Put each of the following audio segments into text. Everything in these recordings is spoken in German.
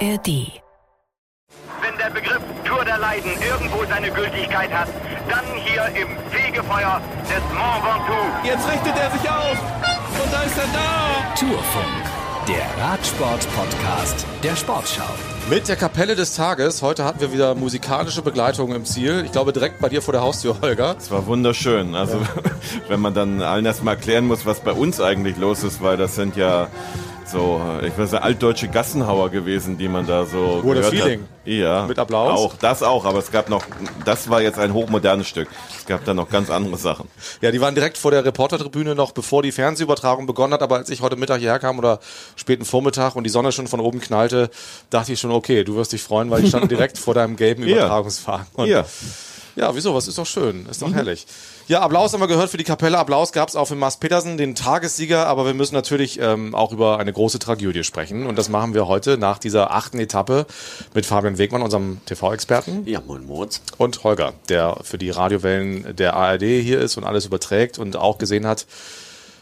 ARD. Wenn der Begriff Tour der Leiden irgendwo seine Gültigkeit hat, dann hier im Fegefeuer des Mont Ventoux. Jetzt richtet er sich auf und da ist er da. Tourfunk, der Radsport-Podcast der Sportschau. Mit der Kapelle des Tages. Heute hatten wir wieder musikalische Begleitung im Ziel. Ich glaube direkt bei dir vor der Haustür, Holger. Es war wunderschön. Also wenn man dann allen erstmal erklären muss, was bei uns eigentlich los ist, weil das sind ja so, ich weiß altdeutsche Gassenhauer gewesen, die man da so Wurde gehört Feeling. hat. Ja. Mit Applaus? Auch, das auch, aber es gab noch, das war jetzt ein hochmodernes Stück. Es gab da noch ganz andere Sachen. Ja, die waren direkt vor der Reportertribüne noch, bevor die Fernsehübertragung begonnen hat. Aber als ich heute Mittag hierher kam oder späten Vormittag und die Sonne schon von oben knallte, dachte ich schon, okay, du wirst dich freuen, weil ich stand direkt vor deinem gelben. Übertragungswagen. Ja. Ja, wieso? Was ist doch schön. Ist doch herrlich. Ja, Applaus haben wir gehört für die Kapelle. Applaus gab es auch für Mars Petersen, den Tagessieger. Aber wir müssen natürlich ähm, auch über eine große Tragödie sprechen. Und das machen wir heute nach dieser achten Etappe mit Fabian Wegmann, unserem TV-Experten. Ja, moin Moritz. Und Holger, der für die Radiowellen der ARD hier ist und alles überträgt und auch gesehen hat,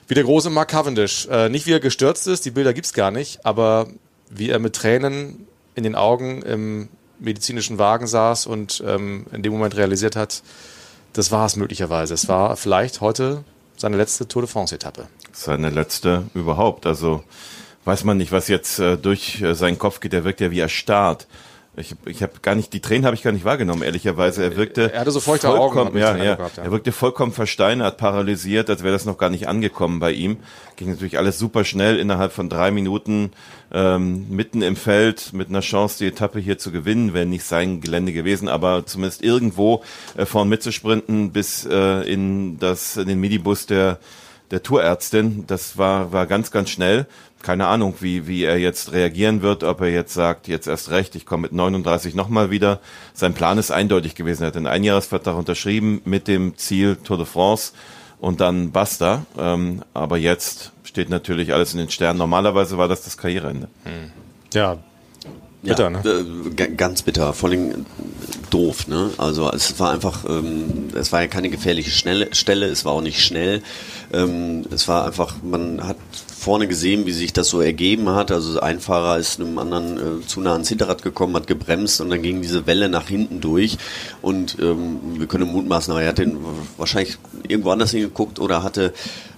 wie der große Mark Cavendish, äh, nicht wie er gestürzt ist, die Bilder gibt's gar nicht, aber wie er mit Tränen in den Augen im medizinischen Wagen saß und ähm, in dem Moment realisiert hat, das war es möglicherweise. Es war vielleicht heute seine letzte Tour de France-Etappe. Seine letzte überhaupt. Also weiß man nicht, was jetzt äh, durch äh, seinen Kopf geht. Er wirkt ja wie erstarrt. Ich, ich habe gar nicht, die Tränen habe ich gar nicht wahrgenommen, ehrlicherweise. Er wirkte. Er hatte so feuchte Augen, ja, ja. Gehabt, ja. Er wirkte vollkommen versteinert, paralysiert, als wäre das noch gar nicht angekommen bei ihm. Ging natürlich alles super schnell, innerhalb von drei Minuten ähm, mitten im Feld mit einer Chance, die Etappe hier zu gewinnen, wäre nicht sein Gelände gewesen, aber zumindest irgendwo äh, vorn mitzusprinten bis äh, in das in den Midibus der der Tourärztin. Das war, war ganz, ganz schnell. Keine Ahnung, wie, wie er jetzt reagieren wird, ob er jetzt sagt, jetzt erst recht, ich komme mit 39 nochmal wieder. Sein Plan ist eindeutig gewesen. Er hat einen Einjahresvertrag unterschrieben mit dem Ziel Tour de France und dann basta. Ähm, aber jetzt steht natürlich alles in den Sternen. Normalerweise war das das Karriereende. Ja, bitter, ja, ne? äh, ga- ganz bitter, vor allem doof, ne? Also es war einfach, ähm, es war ja keine gefährliche schnelle Stelle, es war auch nicht schnell. Ähm, es war einfach, man hat vorne gesehen, wie sich das so ergeben hat. Also ein Fahrer ist einem anderen äh, zu nah ans Hinterrad gekommen, hat gebremst und dann ging diese Welle nach hinten durch. Und ähm, wir können mutmaßen, aber er hat den wahrscheinlich irgendwo anders hingeguckt oder hatte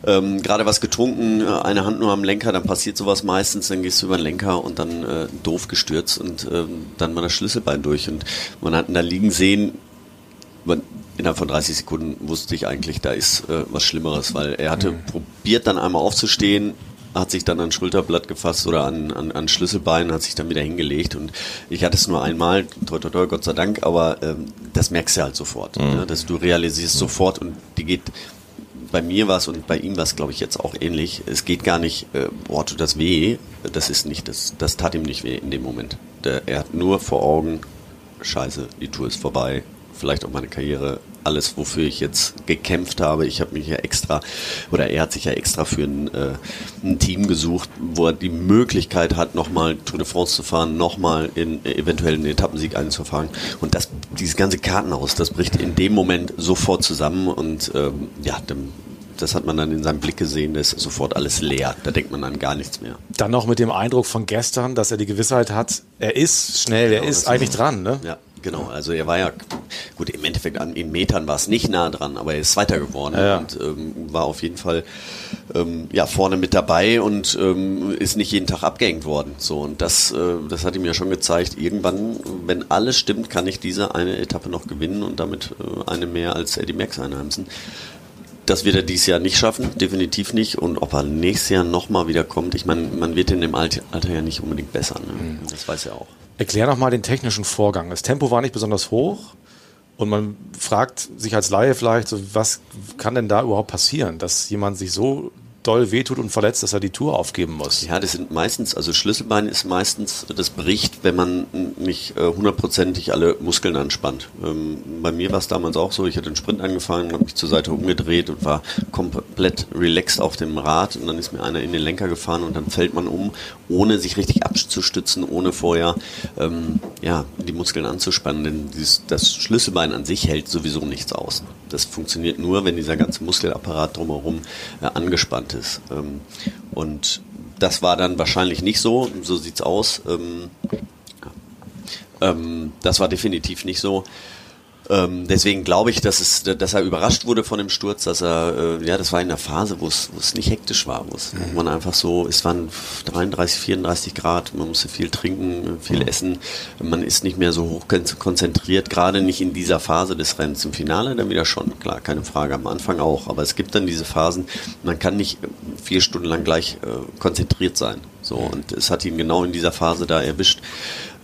ähm, gerade was getrunken, äh, eine Hand nur am Lenker, dann passiert sowas meistens, dann gehst du über den Lenker und dann äh, doof gestürzt und ähm, dann war das Schlüsselbein durch. Und man hat ihn da liegen sehen, man, innerhalb von 30 Sekunden wusste ich eigentlich, da ist äh, was Schlimmeres, weil er hatte probiert dann einmal aufzustehen, hat sich dann an Schulterblatt gefasst oder an, an, an Schlüsselbein, hat sich dann wieder hingelegt und ich hatte es nur einmal, toi toi toi, Gott sei Dank, aber ähm, das merkst du halt sofort, ne? dass du realisierst sofort und die geht bei mir war es und bei ihm war es, glaube ich, jetzt auch ähnlich. Es geht gar nicht, äh, boah, tut das weh. Das ist nicht, das, das tat ihm nicht weh in dem Moment. Der, er hat nur vor Augen, scheiße, die Tour ist vorbei. Vielleicht auch meine Karriere, alles, wofür ich jetzt gekämpft habe. Ich habe mich ja extra, oder er hat sich ja extra für ein, äh, ein Team gesucht, wo er die Möglichkeit hat, nochmal Tour de France zu fahren, nochmal in äh, eventuell einen Etappensieg einzufahren. Und das, dieses ganze Kartenhaus, das bricht in dem Moment sofort zusammen und ähm, ja, dann, das hat man dann in seinem Blick gesehen, da ist sofort alles leer. Da denkt man an gar nichts mehr. Dann noch mit dem Eindruck von gestern, dass er die Gewissheit hat, er ist schnell, er Genau, ist das eigentlich dran, ne? Ja, genau. Also er war ja, gut, im Endeffekt an, in Metern war es nicht nah dran, aber er ist Zweiter geworden Ja. und ähm, war auf jeden Fall ähm, ja, vorne mit dabei und ähm, ist nicht jeden Tag abgehängt worden. So, und das, äh, das hat ihm ja schon gezeigt, irgendwann, wenn alles stimmt, kann ich diese eine Etappe noch gewinnen und damit äh, eine mehr als Eddie Merckx einheimsen. Das wird er dieses Jahr nicht schaffen, definitiv nicht. Und ob er nächstes Jahr nochmal wieder kommt, ich meine, man wird in dem Alter, Alter ja nicht unbedingt besser. Ne? Das weiß er auch. Erklär noch mal den technischen Vorgang. Das Tempo war nicht besonders hoch und man fragt sich als Laie vielleicht, so, was kann denn da überhaupt passieren, dass jemand sich so doll wehtut und verletzt, dass er die Tour aufgeben muss. Ja, das sind meistens, also Schlüsselbein ist meistens, das bricht, wenn man nicht äh, hundertprozentig alle Muskeln anspannt. Ähm, bei mir war es damals auch so, ich hatte den Sprint angefangen, habe mich zur Seite umgedreht und war komplett relaxed auf dem Rad und dann ist mir einer in den Lenker gefahren und dann fällt man um, ohne sich richtig abzustützen, ohne vorher ähm, ja, die Muskeln anzuspannen, denn dieses, das Schlüsselbein an sich hält sowieso nichts aus. Das funktioniert nur, wenn dieser ganze Muskelapparat drumherum äh, angespannt ist. Gutes. Ähm, und das war dann wahrscheinlich nicht so, so sieht's aus. Ähm, ähm, das war definitiv nicht so. Ähm, deswegen glaube ich, dass, es, dass er überrascht wurde von dem Sturz, dass er, äh, ja, das war in der Phase, wo es, nicht hektisch war, wo, es, wo man einfach so, es waren 33, 34 Grad, man musste viel trinken, viel essen, man ist nicht mehr so hoch konzentriert, gerade nicht in dieser Phase des Rennens. Im Finale dann wieder schon, klar, keine Frage, am Anfang auch, aber es gibt dann diese Phasen, man kann nicht vier Stunden lang gleich äh, konzentriert sein. So, und es hat ihn genau in dieser Phase da erwischt.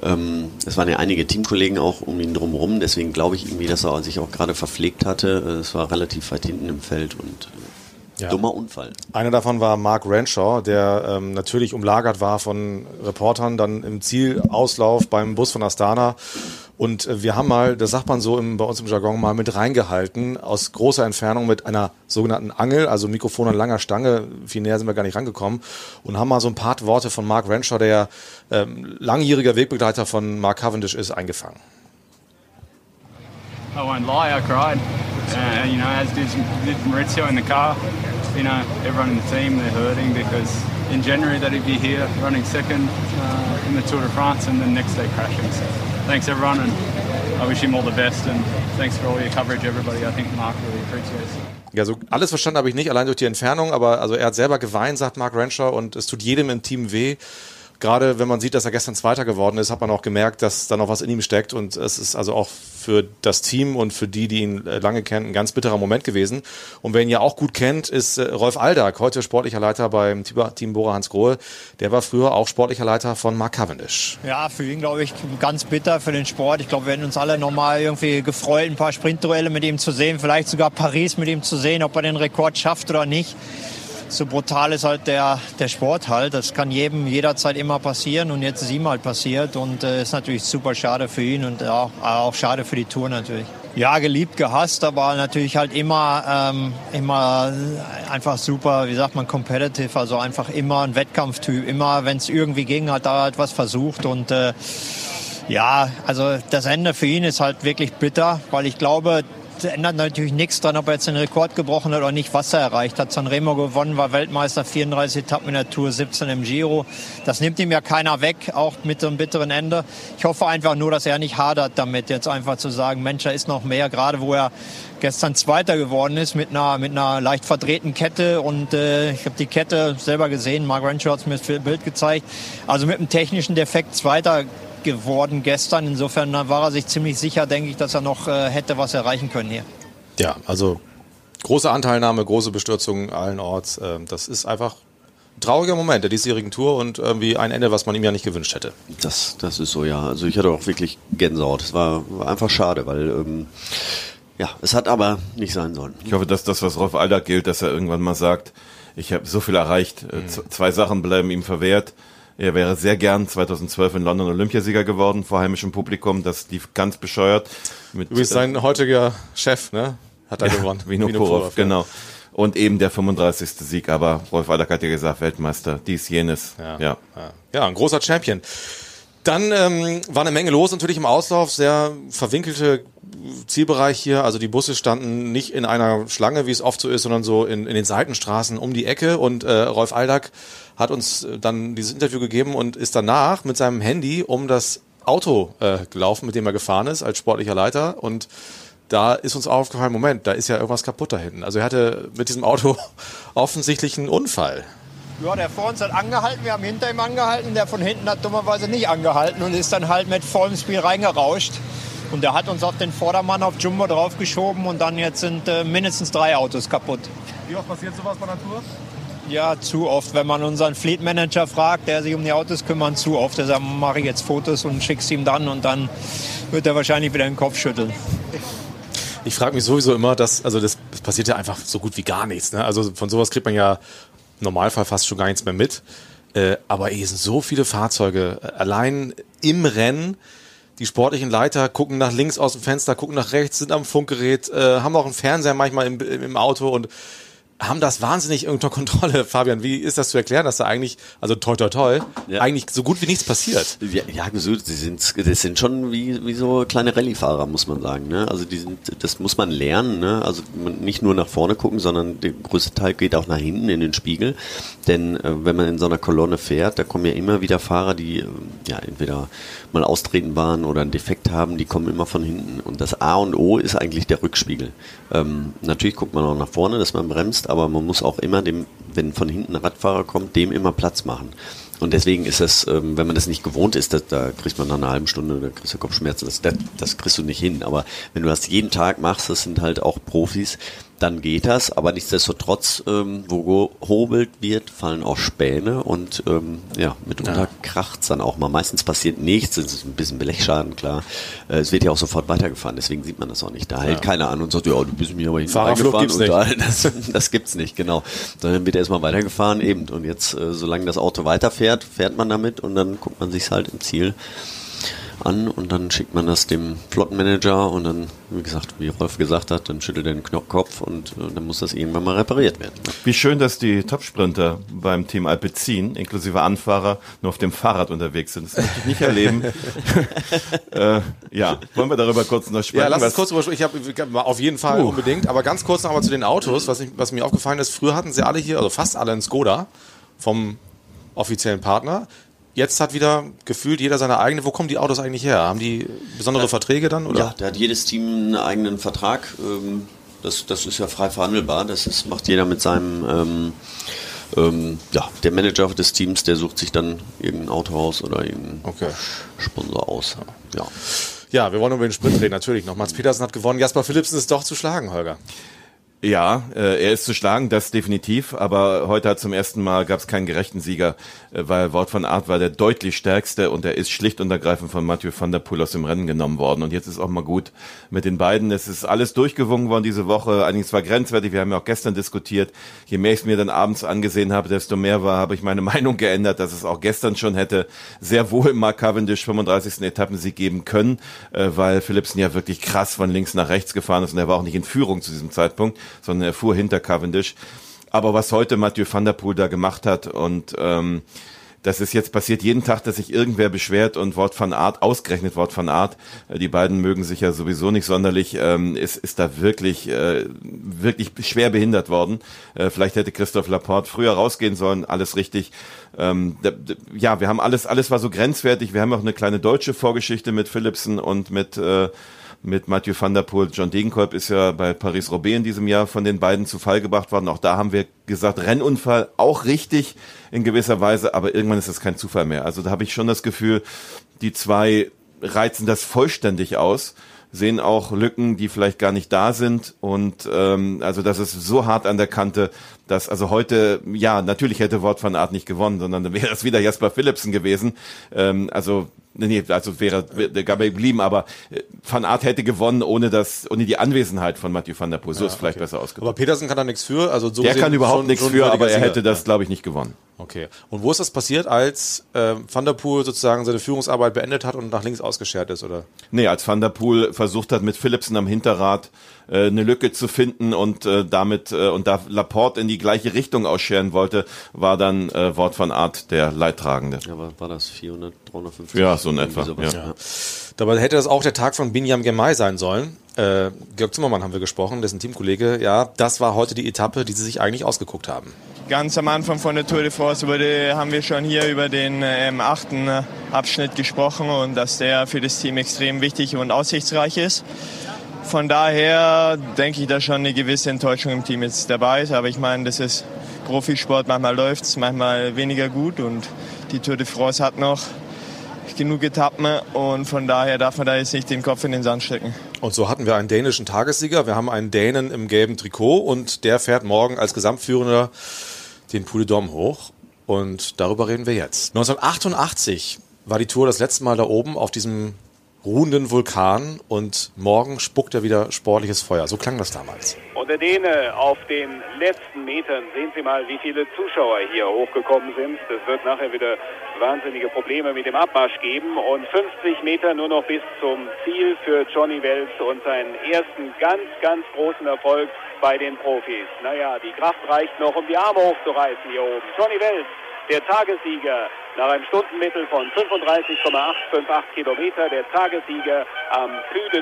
Ähm, es waren ja einige Teamkollegen auch um ihn drumherum, deswegen glaube ich irgendwie, dass er sich auch gerade verpflegt hatte. Es war relativ weit hinten im Feld und äh, ja. dummer Unfall. Einer davon war Mark Renshaw, der ähm, natürlich umlagert war von Reportern, dann im Zielauslauf beim Bus von Astana und äh, wir haben mal, das sagt man so im, bei uns im Jargon, mal mit reingehalten, aus großer Entfernung mit einer sogenannten Angel, also Mikrofon an langer Stange, viel näher sind wir gar nicht rangekommen, und haben mal so ein paar Worte von Mark Renshaw, der ähm, langjähriger Wegbegleiter von Mark Cavendish ist, eingefangen. I won't lie, I cried. Uh, you know, as did, did Maurizio in the car. You know, everyone in the team, they're hurting because in January they'd be here running second uh, in the Tour de France and then next day crashing. So thanks everyone, and I wish him all the best. And thanks for all your coverage, everybody. I think Mark really appreciates it. Ja, so alles verstanden habe ich nicht, allein durch die Entfernung, aber also er hat selber geweint, sagt Mark Renshaw, und es tut jedem im Team weh gerade wenn man sieht, dass er gestern Zweiter geworden ist, hat man auch gemerkt, dass da noch was in ihm steckt. Und es ist also auch für das Team und für die, die ihn äh, lange kennen, ein ganz bitterer Moment gewesen. Und wer ihn ja auch gut kennt, ist äh, Rolf Aldag, heute sportlicher Leiter beim Team Bora Hans Grohe. Der war früher auch sportlicher Leiter von Mark Cavendish. Ja, für ihn glaube ich ganz bitter für den Sport. Ich glaube, wir hätten uns alle nochmal irgendwie gefreut, ein paar Sprintduelle mit ihm zu sehen, vielleicht sogar Paris mit ihm zu sehen, ob er den Rekord schafft oder nicht so brutal ist halt der, der Sport halt. Das kann jedem jederzeit immer passieren und jetzt ist ihm halt passiert und äh, ist natürlich super schade für ihn und auch, auch schade für die Tour natürlich. Ja, geliebt, gehasst, aber natürlich halt immer, ähm, immer einfach super, wie sagt man, competitive, also einfach immer ein Wettkampftyp. Immer, wenn es irgendwie ging, hat er halt was versucht und äh, ja, also das Ende für ihn ist halt wirklich bitter, weil ich glaube, ändert natürlich nichts dran, ob er jetzt den Rekord gebrochen hat oder nicht, was er erreicht hat. Sanremo gewonnen, war Weltmeister, 34 Etappen in der Tour, 17 im Giro. Das nimmt ihm ja keiner weg, auch mit so einem bitteren Ende. Ich hoffe einfach nur, dass er nicht hadert damit, jetzt einfach zu sagen, Mensch, da ist noch mehr, gerade wo er gestern Zweiter geworden ist mit einer, mit einer leicht verdrehten Kette und äh, ich habe die Kette selber gesehen, Mark Renshaw hat mir das Bild gezeigt. Also mit einem technischen Defekt Zweiter geworden gestern. Insofern war er sich ziemlich sicher, denke ich, dass er noch äh, hätte was erreichen können hier. Ja, also große Anteilnahme, große Bestürzung allenorts. Äh, das ist einfach ein trauriger Moment der diesjährigen Tour und irgendwie ein Ende, was man ihm ja nicht gewünscht hätte. Das, das ist so, ja. Also ich hatte auch wirklich Gänsehaut. Es war, war einfach schade, weil ähm, ja, es hat aber nicht sein sollen. Ich hoffe, dass das, was Rolf Alder gilt, dass er irgendwann mal sagt, ich habe so viel erreicht, mhm. zwei Sachen bleiben ihm verwehrt er wäre sehr gern 2012 in London Olympiasieger geworden vor heimischem Publikum. Das lief ganz bescheuert. Mit, Übrigens sein heutiger Chef, ne? Hat er ja, gewonnen. Vinokurov, genau. Und eben der 35. Sieg, aber Rolf Aldag hat ja gesagt, Weltmeister, dies, jenes. Ja, ja. ja. ja ein großer Champion. Dann ähm, war eine Menge los natürlich im Auslauf, sehr verwinkelte Zielbereich hier. Also die Busse standen nicht in einer Schlange, wie es oft so ist, sondern so in, in den Seitenstraßen um die Ecke. Und äh, Rolf Aldag hat uns äh, dann dieses Interview gegeben und ist danach mit seinem Handy um das Auto äh, gelaufen, mit dem er gefahren ist als sportlicher Leiter und da ist uns aufgefallen, Moment, da ist ja irgendwas kaputt da hinten. Also er hatte mit diesem Auto offensichtlich einen Unfall. Ja, der vor uns hat angehalten, wir haben hinter ihm angehalten, der von hinten hat dummerweise nicht angehalten und ist dann halt mit vollem Spiel reingerauscht. Und der hat uns auf den Vordermann auf Jumbo draufgeschoben und dann jetzt sind äh, mindestens drei Autos kaputt. Wie oft passiert sowas bei der Tour? Ja, zu oft. Wenn man unseren Fleet Manager fragt, der sich um die Autos kümmert, zu oft. Er sagt, mache ich jetzt Fotos und schick's ihm dann und dann wird er wahrscheinlich wieder den Kopf schütteln. Ich frage mich sowieso immer, dass, also das, das, passiert ja einfach so gut wie gar nichts. Ne? Also von sowas kriegt man ja Normalfall fast schon gar nichts mehr mit. Äh, aber hier sind so viele Fahrzeuge. Allein im Rennen, die sportlichen Leiter gucken nach links aus dem Fenster, gucken nach rechts, sind am Funkgerät, äh, haben auch einen Fernseher manchmal im, im Auto und haben das wahnsinnig unter Kontrolle. Fabian, wie ist das zu erklären, dass da eigentlich, also toi toi toi, Ja. eigentlich so gut wie nichts passiert? Ja, ja so, sie sind, das sind schon wie, wie so kleine Rallye-Fahrer, muss man sagen. Ne? Also die sind, das muss man lernen. Ne? Also nicht nur nach vorne gucken, sondern der größte Teil geht auch nach hinten in den Spiegel. Denn äh, wenn man in so einer Kolonne fährt, da kommen ja immer wieder Fahrer, die äh, ja entweder mal austreten waren oder einen Defekt haben, die kommen immer von hinten. Und das A und O ist eigentlich der Rückspiegel. Ähm, natürlich guckt man auch nach vorne, dass man bremst, aber man muss auch immer dem, wenn von hinten ein Radfahrer kommt, dem immer Platz machen. Und deswegen ist das, ähm, wenn man das nicht gewohnt ist, das, da kriegt man nach einer halben Stunde, da kriegst du Kopfschmerzen, das, das, das kriegst du nicht hin. Aber wenn du das jeden Tag machst, das sind halt auch Profis, dann geht das. Aber nichtsdestotrotz, ähm, wo gehobelt wird, fallen auch Späne und ähm, ja, mitunter Ja. kracht's dann auch mal. Meistens passiert nichts, es ist ein bisschen Blechschaden, klar. Äh, es wird ja auch sofort weitergefahren, deswegen sieht man das auch nicht. Da hält keiner an und sagt, ja, du bist mir aber hinten Fahrerflucht reingefahren gibt's und da, das, das gibt's nicht, genau. Sondern wird erstmal weitergefahren eben. Und jetzt, äh, solange das Auto weiterfährt, fährt man damit und dann guckt man sich's halt im Ziel an und dann schickt man das dem Flottenmanager und dann, wie gesagt, wie Rolf gesagt hat, dann schüttelt er den Kno- Kopf und äh, dann muss das irgendwann mal repariert werden. Wie schön, dass die Topsprinter beim Team Alpecin, inklusive Anfahrer, nur auf dem Fahrrad unterwegs sind. Das möchte ich nicht erleben. äh, ja, wollen wir darüber kurz noch sprechen? Ja, lass uns kurz drüber Ich habe auf jeden Fall Puh. unbedingt. Aber ganz kurz noch einmal zu den Autos, was, ich, was mir aufgefallen ist. Früher hatten sie alle hier, also fast alle einen Skoda vom offiziellen Partner. Jetzt hat wieder gefühlt jeder seine eigene. Wo kommen die Autos eigentlich her? Haben die besondere Verträge dann? Oder? Ja, da hat jedes Team einen eigenen Vertrag. Ähm, das, das ist ja frei verhandelbar. Das ist, macht jeder mit seinem, ähm, ähm, ja, der Manager des Teams, der sucht sich dann irgendein Auto aus oder irgendeinen Okay. Sponsor aus. Ja. Ja, wir wollen über den Sprint reden, natürlich noch. Mats Petersen hat gewonnen. Jasper Philipsen ist doch zu schlagen, Holger. Ja, äh, er ist zu schlagen, das definitiv. Aber heute hat zum ersten Mal gab es keinen gerechten Sieger, äh, weil Wort von Art war der deutlich stärkste und er ist schlicht und ergreifend von Mathieu van der Poel aus dem Rennen genommen worden. Und jetzt ist auch mal gut mit den beiden. Es ist alles durchgewungen worden diese Woche. Einiges war grenzwertig. Wir haben ja auch gestern diskutiert. Je mehr ich es mir dann abends angesehen habe, desto mehr war, habe ich meine Meinung geändert, dass es auch gestern schon hätte sehr wohl Mark Cavendish 35. Etappensieg geben können, äh, weil Philipsen ja wirklich krass von links nach rechts gefahren ist und er war auch nicht in Führung zu diesem Zeitpunkt, sondern er fuhr hinter Cavendish. Aber was heute Mathieu van der Poel da gemacht hat und ähm, das ist jetzt passiert jeden Tag, dass sich irgendwer beschwert und Wort von Art, ausgerechnet Wort von Art, äh, die beiden mögen sich ja sowieso nicht sonderlich, ähm, ist, ist da wirklich, äh, wirklich schwer behindert worden. Äh, vielleicht hätte Christoph Laporte früher rausgehen sollen, alles richtig. Ähm, ja, wir haben alles, alles war so grenzwertig. Wir haben auch eine kleine deutsche Vorgeschichte mit Philipsen und mit, äh, mit Mathieu van der Poel. John Degenkolb ist ja bei Paris-Roubaix in diesem Jahr von den beiden zu Fall gebracht worden. Auch da haben wir gesagt, Rennunfall auch richtig in gewisser Weise, aber irgendwann ist das kein Zufall mehr. Also da habe ich schon das Gefühl, die zwei reizen das vollständig aus, sehen auch Lücken, die vielleicht gar nicht da sind und ähm, also das ist so hart an der Kante, dass also heute, ja, natürlich hätte Wort von Art nicht gewonnen, sondern dann wäre es wieder Jasper Philipsen gewesen. Ähm, also Nee, also wäre der Gabay geblieben, aber äh, Van Aert hätte gewonnen ohne das, ohne die Anwesenheit von Mathieu van der Poel. So ist vielleicht besser ausgedrückt. Aber Petersen kann da nichts für. Also so Der kann überhaupt schon- nichts für, aber er Sieger. hätte das, glaube ich, nicht gewonnen. Okay. Und wo ist das passiert, als äh, Van der Poel sozusagen seine Führungsarbeit beendet hat und nach links ausgeschert ist, oder? Nee, als Van der Poel versucht hat, mit Philipsen am Hinterrad äh, eine Lücke zu finden und äh, damit äh, und da Laporte in die gleiche Richtung ausscheren wollte, war dann äh, Wort von Art der Leidtragende. Ja, war, war das 400, 350? Ja, so in etwa, sowas, ja. Dabei hätte das auch der Tag von Binyam Gemay sein sollen. Äh, Georg Zimmermann haben wir gesprochen, dessen Teamkollege. Ja, das war heute die Etappe, die sie sich eigentlich ausgeguckt haben. Ganz am Anfang von der Tour de France über die, haben wir schon hier über den ähm, achten äh, Abschnitt gesprochen und dass der für das Team extrem wichtig und aussichtsreich ist. Von daher denke ich, dass schon eine gewisse Enttäuschung im Team jetzt dabei ist. Aber ich meine, das ist Profisport. Manchmal läuft es, manchmal weniger gut. Und die Tour de France hat noch genug Etappen. Und von daher darf man da jetzt nicht den Kopf in den Sand stecken. Und so hatten wir einen dänischen Tagessieger. Wir haben einen Dänen im gelben Trikot und der fährt morgen als Gesamtführender den Puy de hoch. Und darüber reden wir jetzt. 1988 war die Tour das letzte Mal da oben auf diesem ruhenden Vulkan und morgen spuckt er wieder sportliches Feuer. So klang das damals. Und der Däne auf den letzten Metern, sehen Sie mal, wie viele Zuschauer hier hochgekommen sind. Es wird nachher wieder wahnsinnige Probleme mit dem Abmarsch geben. Und 50 Meter nur noch bis zum Ziel für Johnny Wells und seinen ersten ganz, ganz großen Erfolg bei den Profis. Naja, die Kraft reicht noch, um die Arme hochzureißen hier oben. Johnny Wells, der Tagessieger nach einem Stundenmittel von 35,858 Kilometer, der Tagessieger am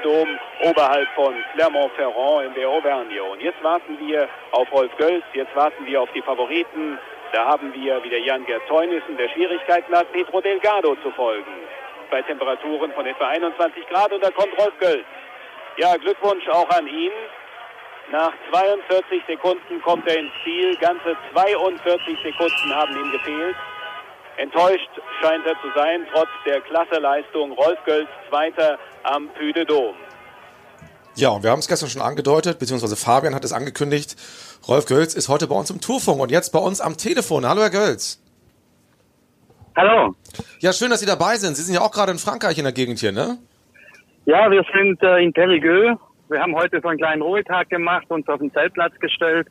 Dôme oberhalb von Clermont-Ferrand in der Auvergne. Und jetzt warten wir auf Rolf Gölz, jetzt warten wir auf die Favoriten. Da haben wir wieder Jan-Gerd Teunissen, der Schwierigkeiten hat, Pedro Delgado zu folgen. Bei Temperaturen von etwa 21 Grad und da kommt Rolf Gölz. Ja, Glückwunsch auch an ihn. Nach 42 Sekunden kommt er ins Ziel. Ganze 42 Sekunden haben ihm gefehlt. Enttäuscht scheint er zu sein, trotz der Klasseleistung. Rolf Gölz Zweiter am Puy de Dôme. Ja, und wir haben es gestern schon angedeutet, beziehungsweise Fabian hat es angekündigt. Rolf Gölz ist heute bei uns im Tourfunk und jetzt bei uns am Telefon. Hallo, Herr Gölz. Hallo. Ja, schön, dass Sie dabei sind. Sie sind ja auch gerade in Frankreich in der Gegend hier, ne? Ja, wir sind äh, in Périgueux. Wir haben heute so einen kleinen Ruhetag gemacht, uns auf den Zeltplatz gestellt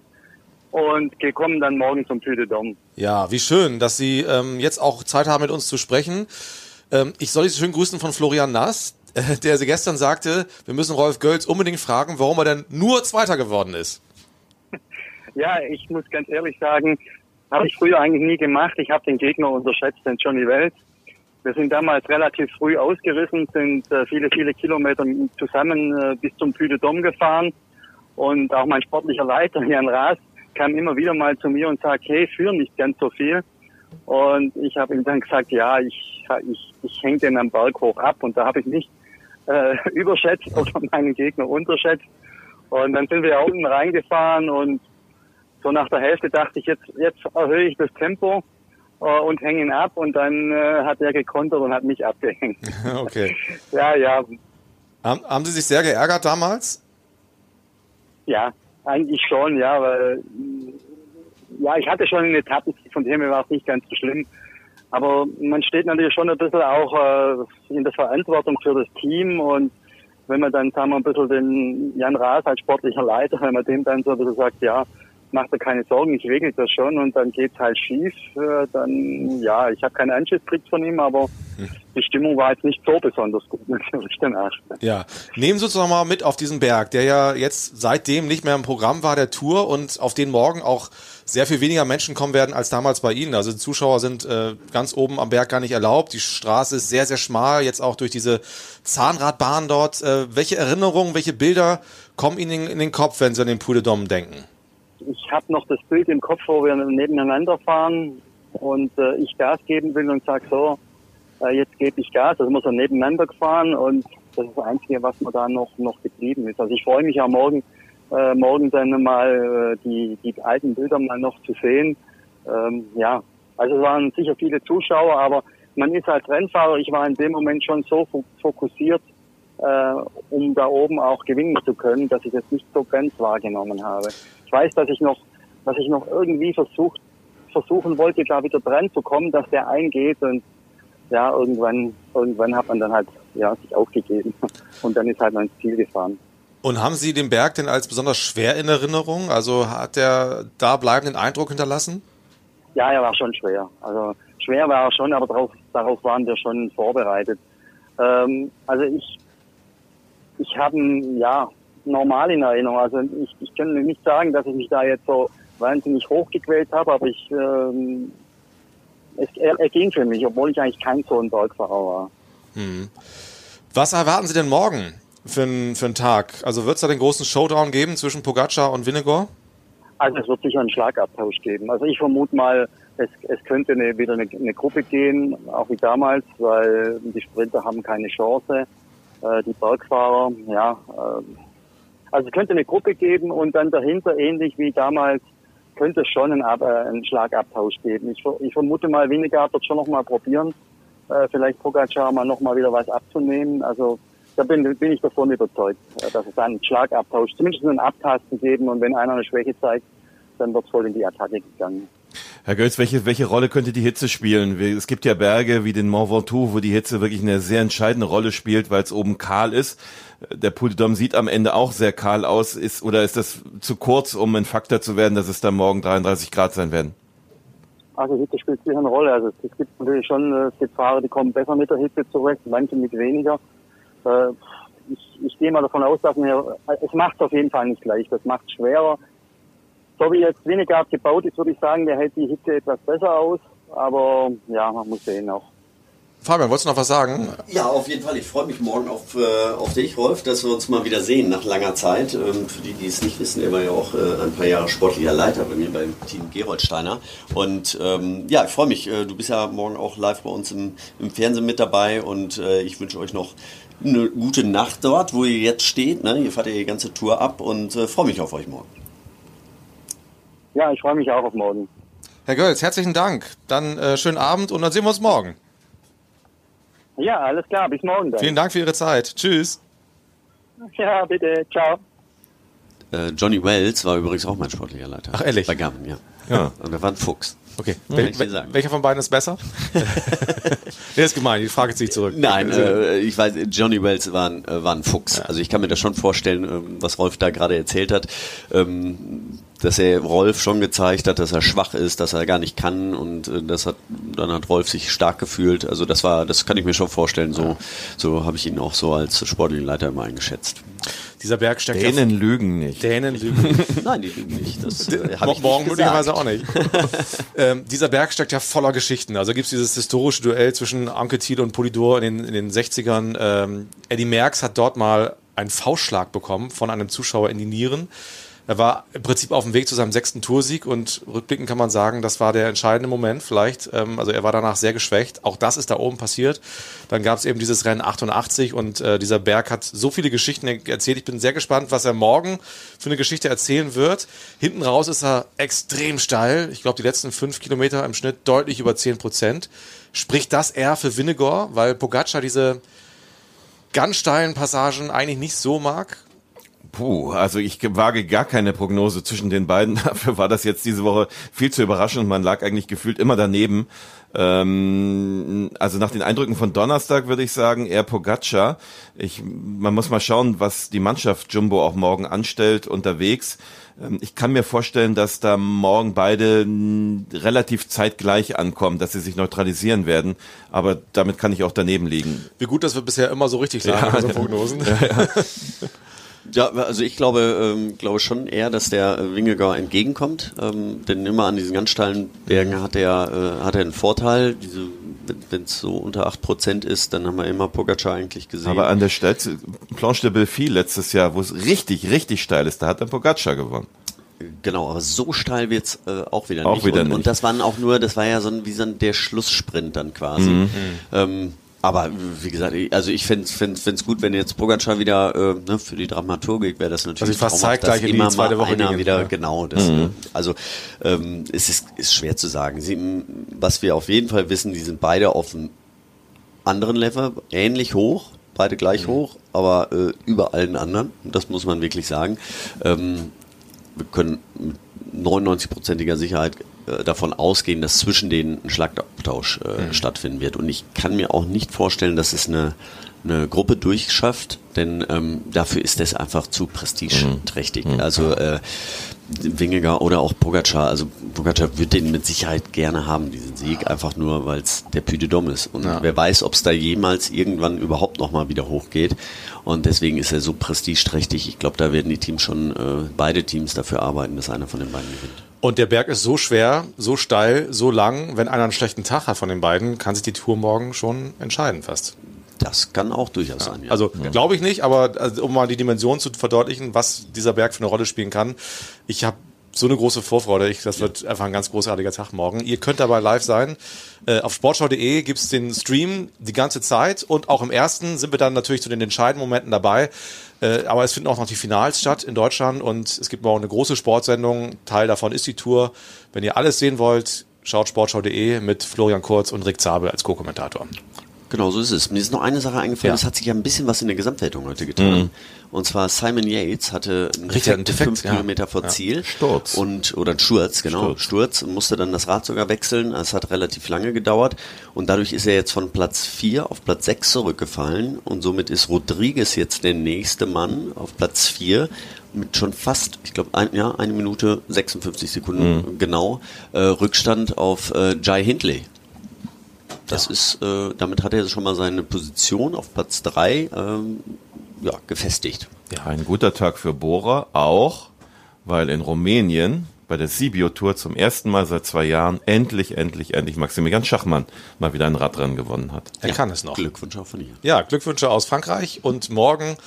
und kommen dann morgen zum Dôme. Ja, wie schön, dass Sie ähm, jetzt auch Zeit haben, mit uns zu sprechen. Ähm, ich soll Sie schön grüßen von Florian Nass, äh, der Sie gestern sagte, wir müssen Rolf Gölz unbedingt fragen, warum er denn nur Zweiter geworden ist. Ja, ich muss ganz ehrlich sagen, habe ich früher eigentlich nie gemacht. Ich habe den Gegner unterschätzt, den Johnny Wells. Wir sind damals relativ früh ausgerissen, sind äh, viele, viele Kilometer zusammen äh, bis zum Puy de Dôme gefahren. Und auch mein sportlicher Leiter, Jan Raas, kam immer wieder mal zu mir und sagt, hey, führ nicht ganz so viel. Und ich habe ihm dann gesagt, ja, ich, ich, ich hänge den am Berg hoch ab. Und da habe ich mich äh, überschätzt oder meinen Gegner unterschätzt. Und dann sind wir unten reingefahren und so nach der Hälfte dachte ich, jetzt, jetzt erhöhe ich das Tempo und hänge ihn ab. Und dann äh, hat er gekontert und hat mich abgehängt. okay. ja, ja. Haben, haben Sie sich sehr geärgert damals? Ja, eigentlich schon, ja, weil ja, ich hatte schon eine Etappe, von dem her war es nicht ganz so schlimm. Aber man steht natürlich schon ein bisschen auch äh, in der Verantwortung für das Team und wenn man dann, sagen wir, ein bisschen den Jan Raas als sportlicher Leiter, wenn man dem dann so ein bisschen sagt, ja, mach dir keine Sorgen, ich regel das schon und dann geht's halt schief, äh, dann, ja, ich habe keinen Anschluss gekriegt von ihm, aber hm. die Stimmung war jetzt nicht so besonders gut, natürlich danach. Ja, nehmen Sie uns doch mal mit auf diesen Berg, der ja jetzt seitdem nicht mehr im Programm war, der Tour und auf den morgen auch sehr viel weniger Menschen kommen werden als damals bei Ihnen. Also die Zuschauer sind äh, ganz oben am Berg gar nicht erlaubt. Die Straße ist sehr, sehr schmal, jetzt auch durch diese Zahnradbahn dort. Äh, welche Erinnerungen, welche Bilder kommen Ihnen in den Kopf, wenn Sie an den Puy de Dôme denken? Ich habe noch das Bild im Kopf, wo wir nebeneinander fahren und äh, ich Gas geben will und sag so, äh, jetzt gebe ich Gas. Also wir sind nebeneinander gefahren und das ist das Einzige, was mir da noch noch geblieben ist. Also ich freue mich ja morgen, äh, morgen dann mal äh, die die alten Bilder mal noch zu sehen. Ähm, ja, also es waren sicher viele Zuschauer, aber man ist als Rennfahrer, ich war in dem Moment schon so fokussiert, äh, um da oben auch gewinnen zu können, dass ich das nicht so ganz wahrgenommen habe. Ich weiß, dass ich noch, dass ich noch irgendwie versucht, versuchen wollte, da wieder dran zu kommen, dass der eingeht und ja, irgendwann, irgendwann hat man dann halt, ja, sich aufgegeben und dann ist halt mal ins Ziel gefahren. Und haben Sie den Berg denn als besonders schwer in Erinnerung? Also hat der da bleibenden Eindruck hinterlassen? Ja, er war schon schwer. Also schwer war er schon, aber darauf, darauf waren wir schon vorbereitet. Ähm, also ich, ich habe, ja, normal in Erinnerung. Also ich, ich kann nicht sagen, dass ich mich da jetzt so wahnsinnig hochgequält habe, aber ich ähm, es, er, er ging für mich, obwohl ich eigentlich kein so ein Bergfahrer war. Hm. Was erwarten Sie denn morgen für, einen für einen Tag? Also wird es da den großen Showdown geben zwischen Pogacar und Vinegar? Also es wird sicher einen Schlagabtausch geben. Also ich vermute mal, es, es könnte eine, wieder eine, eine Gruppe gehen, auch wie damals, weil die Sprinter haben keine Chance. Äh, die Bergfahrer, ja, äh, also es könnte eine Gruppe geben und dann dahinter, ähnlich wie damals, könnte es schon einen, Ab äh, einen Schlagabtausch geben. Ich, ich vermute mal, Winnegaard wird schon noch mal probieren, äh, vielleicht Pogacar mal noch mal wieder was abzunehmen. Also da bin, bin ich davon überzeugt, äh, dass es einen Schlagabtausch, zumindest einen Abtasten geben und wenn einer eine Schwäche zeigt, dann wird es voll in die Attacke gegangen. Herr Götz, welche, welche Rolle könnte die Hitze spielen? Es gibt ja Berge wie den Mont Ventoux, wo die Hitze wirklich eine sehr entscheidende Rolle spielt, weil es oben kahl ist. Der Puy de Dôme sieht am Ende auch sehr kahl aus. Ist, oder ist das zu kurz, um ein Faktor zu werden, dass es da morgen 33 Grad sein werden? Also Hitze spielt sicher eine Rolle. Also es gibt natürlich schon, äh, es gibt Fahrer, die kommen besser mit der Hitze zurecht, manche mit weniger. Äh, ich, ich gehe mal davon aus, dass mir, es macht auf jeden Fall nicht leicht. Das macht es schwerer. So wie jetzt Winnegard gebaut ist, würde ich sagen, der hält die Hitze etwas besser aus. Aber ja, man muss sehen auch. Fabian, wolltest du noch was sagen? Ja, auf jeden Fall. Ich freue mich morgen auf, äh, auf dich, Rolf, dass wir uns mal wieder sehen nach langer Zeit. Ähm, für die, die es nicht wissen, er war ja auch äh, ein paar Jahre sportlicher Leiter bei mir beim Team Geroldsteiner. Und ähm, ja, ich freue mich. Äh, du bist ja morgen auch live bei uns im, im Fernsehen mit dabei und äh, ich wünsche euch noch eine gute Nacht dort, wo ihr jetzt steht. Ne? Ihr fahrt ja die ganze Tour ab und äh, freue mich auf euch morgen. Ja, ich freue mich auch auf morgen. Herr Gölz, herzlichen Dank. Dann äh, schönen Abend und dann sehen wir uns morgen. Ja, alles klar. Bis morgen dann. Vielen Dank für Ihre Zeit. Tschüss. Ja, bitte. Ciao. Äh, Johnny Wells war übrigens auch mein sportlicher Leiter. Ach, ehrlich? Bei Gammon, ja. Ja. Und er war ein Fuchs. Okay. Wel sagen. welcher von beiden ist besser? Der ist gemein, die Frage ziehe ich zurück. Nein, äh, ich weiß, Johnny Wells war ein, äh, war ein Fuchs. Also ich kann mir das schon vorstellen, ähm, was Rolf da gerade erzählt hat, ähm, dass er Rolf schon gezeigt hat, dass er schwach ist, dass er gar nicht kann und äh, das hat dann hat Rolf sich stark gefühlt. Also das war, das kann ich mir schon vorstellen. So, so habe ich ihn auch so als sportlichen Leiter immer eingeschätzt. Dieser Berg steckt Dänen ja, lügen nicht. Dänen lügen. Nein, die lügen nicht. Das äh, hab Mo- ich Morgen möglicherweise auch nicht. ähm, dieser Berg steckt ja voller Geschichten. Also gibt es dieses historische Duell zwischen Anke Thiel und Polidor in den, in den 60ern. Ähm, Eddie Merckx hat dort mal einen Faustschlag bekommen von einem Zuschauer in die Nieren. Er war im Prinzip auf dem Weg zu seinem sechsten Toursieg und rückblickend kann man sagen, das war der entscheidende Moment vielleicht. Ähm, also er war danach sehr geschwächt. Auch das ist da oben passiert. Dann gab es eben dieses Rennen 88 und äh, dieser Berg hat so viele Geschichten erzählt. Ich bin sehr gespannt, was er morgen für eine Geschichte erzählen wird. Hinten raus ist er extrem steil. Ich glaube, die letzten fünf Kilometer im Schnitt deutlich über 10 Prozent. Spricht das eher für Vinnegor, weil Pogacar diese ganz steilen Passagen eigentlich nicht so mag? Puh, also ich wage gar keine Prognose zwischen den beiden. Dafür war das jetzt diese Woche viel zu überraschend. Man lag eigentlich gefühlt immer daneben. Ähm, also nach den Eindrücken von Donnerstag würde ich sagen, eher Pogacar. Ich, man muss mal schauen, was die Mannschaft Jumbo auch morgen anstellt unterwegs. Ähm, Ich kann mir vorstellen, dass da morgen beide n, relativ zeitgleich ankommen, dass sie sich neutralisieren werden. Aber damit kann ich auch daneben liegen. Wie gut, dass wir bisher immer so richtig lagen Ja. bei Prognosen. Ja, also ich glaube, ähm, glaube schon eher, dass der äh, Wingegar entgegenkommt, ähm, denn immer an diesen ganz steilen Bergen hat er, äh, hat er einen Vorteil. Diese, wenn es so unter 8% ist, dann haben wir immer Pogacar eigentlich gesehen. Aber an der Stelle, Planche de Belfi letztes Jahr, wo es richtig, richtig steil ist, da hat dann Pogacar gewonnen. Genau, aber so steil wird's äh, auch wieder Auch nicht. wieder und, nicht. und das waren auch nur, das war ja so ein, wie so ein, der Schlusssprint dann quasi. Mhm. Ähm, aber wie gesagt, ich- also ich fände es gut, wenn jetzt Pogacar wieder äh, ne, für die Dramaturgik wäre das natürlich Also fast traumhaft, zeitgleich dass in die immer zweite mal Woche einer wieder ja. genau das. Mhm. Ne? Also ähm, es ist, ist schwer zu sagen. Sie, was wir auf jeden Fall wissen, die sind beide auf einem anderen Level, ähnlich hoch, beide gleich Mhm. hoch, aber äh, über allen anderen. Das muss man wirklich sagen. Ähm, wir können mit 99-prozentiger Sicherheit äh, davon ausgehen, dass zwischen denen ein Schlagabtausch äh, Mhm. stattfinden wird. Und ich kann mir auch nicht vorstellen, dass es eine, eine Gruppe durchschafft, denn ähm, dafür ist es einfach zu prestigeträchtig. Also äh, Wingegar oder auch Pogacar, also Pogacar wird den mit Sicherheit gerne haben, diesen Sieg, einfach nur, weil es der Puy de Dôme ist. Und Ja. wer weiß, ob es da jemals irgendwann überhaupt nochmal wieder hochgeht. Und deswegen ist er so prestigeträchtig. Ich glaube, da werden die Teams schon, äh, beide Teams dafür arbeiten, dass einer von den beiden gewinnt. Und der Berg ist so schwer, so steil, so lang. Wenn einer einen schlechten Tag hat von den beiden, kann sich die Tour morgen schon entscheiden fast. Das kann auch durchaus sein, ja. Also glaube ich nicht, aber also, um mal die Dimension zu verdeutlichen, was dieser Berg für eine Rolle spielen kann. Ich habe so eine große Vorfreude. Ich, das wird einfach ein ganz großartiger Tag morgen. Ihr könnt dabei live sein. Äh, auf sportschau.de gibt's den Stream die ganze Zeit und auch im ersten sind wir dann natürlich zu den entscheidenden Momenten dabei. Äh, aber es finden auch noch die Finals statt in Deutschland und es gibt morgen eine große Sportsendung. Teil davon ist die Tour. Wenn ihr alles sehen wollt, schaut sportschau.de mit Florian Kurz und Rick Zabel als Co-Kommentator. Genau, so ist es. Mir ist noch eine Sache eingefallen, Ja. es hat sich ja ein bisschen was in der Gesamtwertung heute getan. Mhm. Und zwar Simon Yates hatte einen Richtig, Defekt, Defekt, fünf ja. Kilometer vor Ja. Ziel. Sturz. Und, oder ein Sturz, genau. Sturz. Sturz. und musste dann das Rad sogar wechseln. Es hat relativ lange gedauert. Und dadurch ist er jetzt von Platz 4 auf Platz 6 zurückgefallen. Und somit ist Rodriguez jetzt der nächste Mann auf Platz 4 mit schon fast, ich glaube, ein, ja, eine Minute 56 Sekunden genau, äh, Rückstand auf äh, Jai Hindley. Das ist, äh, damit hat er schon mal seine Position auf Platz 3 ähm, ja, gefestigt. Ja, ein guter Tag für Bora, auch weil in Rumänien bei der Sibio Tour zum ersten Mal seit zwei Jahren endlich, endlich, endlich Maximilian Schachmann mal wieder ein Radrennen gewonnen hat. Er kann es noch. Glückwunsch auch von ihr. Ja, Glückwünsche aus Frankreich und morgen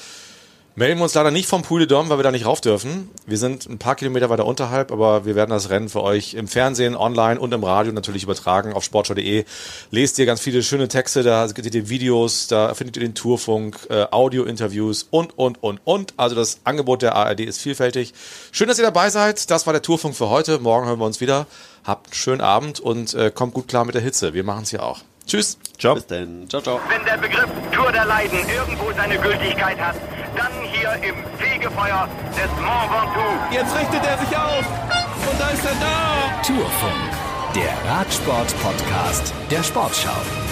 melden wir uns leider nicht vom Puy de Dôme, weil wir da nicht rauf dürfen. Wir sind ein paar Kilometer weiter unterhalb, aber wir werden das Rennen für euch im Fernsehen, online und im Radio natürlich übertragen auf sportschau.de. Lest ihr ganz viele schöne Texte, da seht ihr Videos, da findet ihr den Tourfunk, äh, Audio-Interviews und, und, und, und. Also das Angebot der ARD ist vielfältig. Schön, dass ihr dabei seid. Das war der Tourfunk für heute. Morgen hören wir uns wieder. Habt einen schönen Abend und äh, kommt gut klar mit der Hitze. Wir machen es hier auch. Tschüss. Ciao. Bis dann. Ciao, ciao. Wenn der Begriff Tour der Leiden irgendwo seine Gültigkeit hat, dann hier im Fegefeuer des Mont Ventoux. Jetzt richtet er sich auf. Und da ist er da. Tourfunk, der Radsport-Podcast der Sportschau.